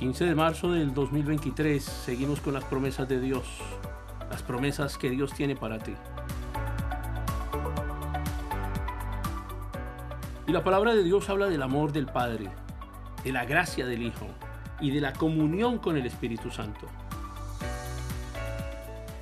15 de marzo del 2023 seguimos con las promesas de Dios, las promesas que Dios tiene para ti. Y la palabra de Dios habla del amor del Padre, de la gracia del Hijo y de la comunión con el Espíritu Santo.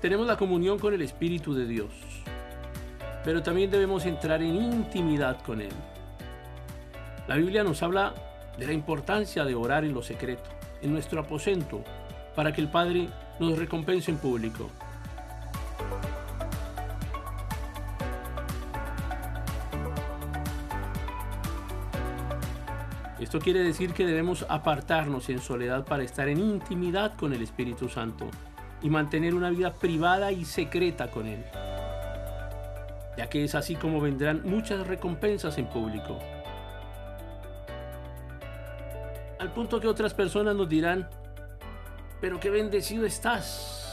Tenemos la comunión con el Espíritu de Dios, pero también debemos entrar en intimidad con Él. La Biblia nos habla de la importancia de orar en lo secreto, en nuestro aposento, para que el Padre nos recompense en público. Esto quiere decir que debemos apartarnos en soledad para estar en intimidad con el Espíritu Santo y mantener una vida privada y secreta con Él, ya que es así como vendrán muchas recompensas en público. Al punto que otras personas nos dirán, pero qué bendecido estás.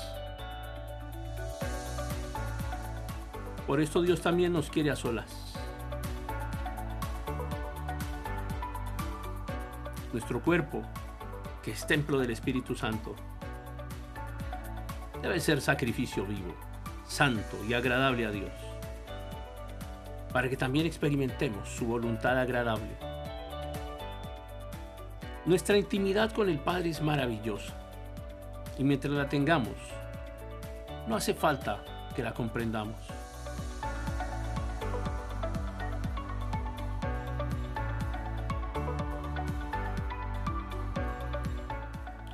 Por esto Dios también nos quiere a solas. nuestro cuerpo, que es templo del Espíritu Santo, debe ser sacrificio vivo, santo y agradable a Dios, para que también experimentemos su voluntad agradable. Nuestra intimidad con el Padre es maravillosa y mientras la tengamos, no hace falta que la comprendamos.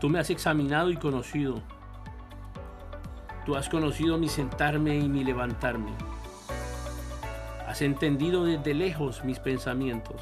Tú me has examinado y conocido. Tú has conocido mi sentarme y mi levantarme. Has entendido desde lejos mis pensamientos.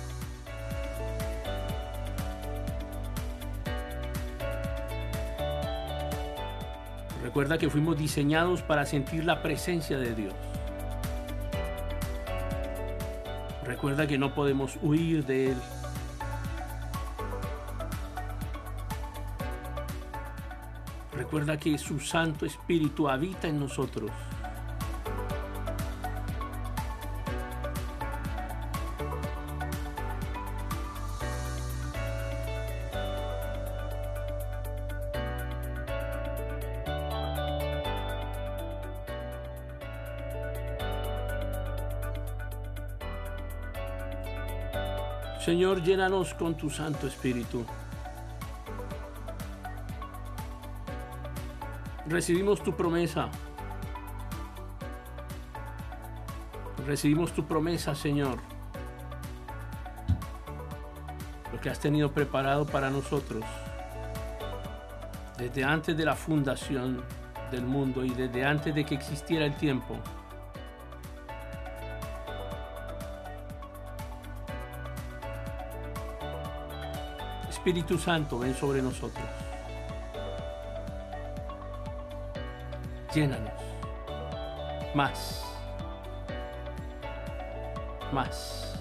Recuerda que fuimos diseñados para sentir la presencia de Dios. Recuerda que no podemos huir de Él. Recuerda que su Santo Espíritu habita en nosotros. Señor, llénanos con tu Santo Espíritu. recibimos tu promesa. Recibimos tu promesa, Señor. Lo que has tenido preparado para nosotros. Desde antes de la fundación del mundo y desde antes de que existiera el tiempo. Espíritu Santo, ven sobre nosotros. Llénanos. Más. Más.